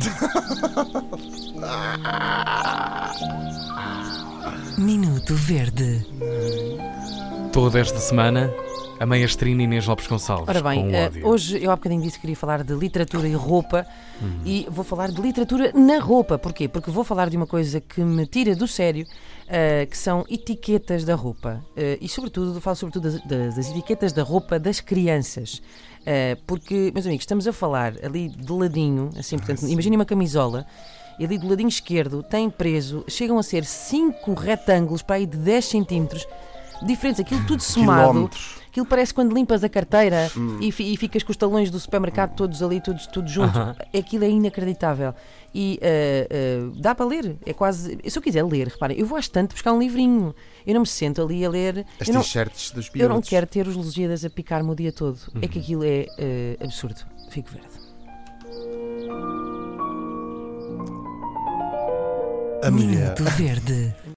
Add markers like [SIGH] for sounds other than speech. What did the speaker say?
[LAUGHS] Minuto Verde. Toda esta semana, a maestrina Inês Lopes Gonçalves. Ora bem, com eh, ódio. hoje eu há bocadinho disse que queria falar de literatura e roupa e vou falar de literatura na roupa. Porquê? Porque vou falar de uma coisa que me tira do sério, eh, que são etiquetas da roupa. Eh, e sobretudo, falo sobretudo das, das- das etiquetas da roupa das crianças. Eh, porque, meus amigos, estamos a falar ali de ladinho, assim, portanto, imaginem uma camisola. E ali do ladinho esquerdo tem preso, chegam a ser cinco retângulos para aí de 10 centímetros, diferentes, aquilo tudo somado. Quilómetros. Aquilo parece quando limpas a carteira e, fi- e ficas com os talões do supermercado todos ali, todos, todos juntos. Aham. Aquilo é inacreditável. E eh, eh, dá para ler. É quase. Se eu quiser ler, reparem, eu vou à estante buscar um livrinho. Eu não me sento ali a ler. As Eu não, t-shirts dos eu não pilotos. quero ter os Lusíadas a picar-me o dia todo. É que aquilo é eh, absurdo. Fico verde. A mulher. Minuto Verde.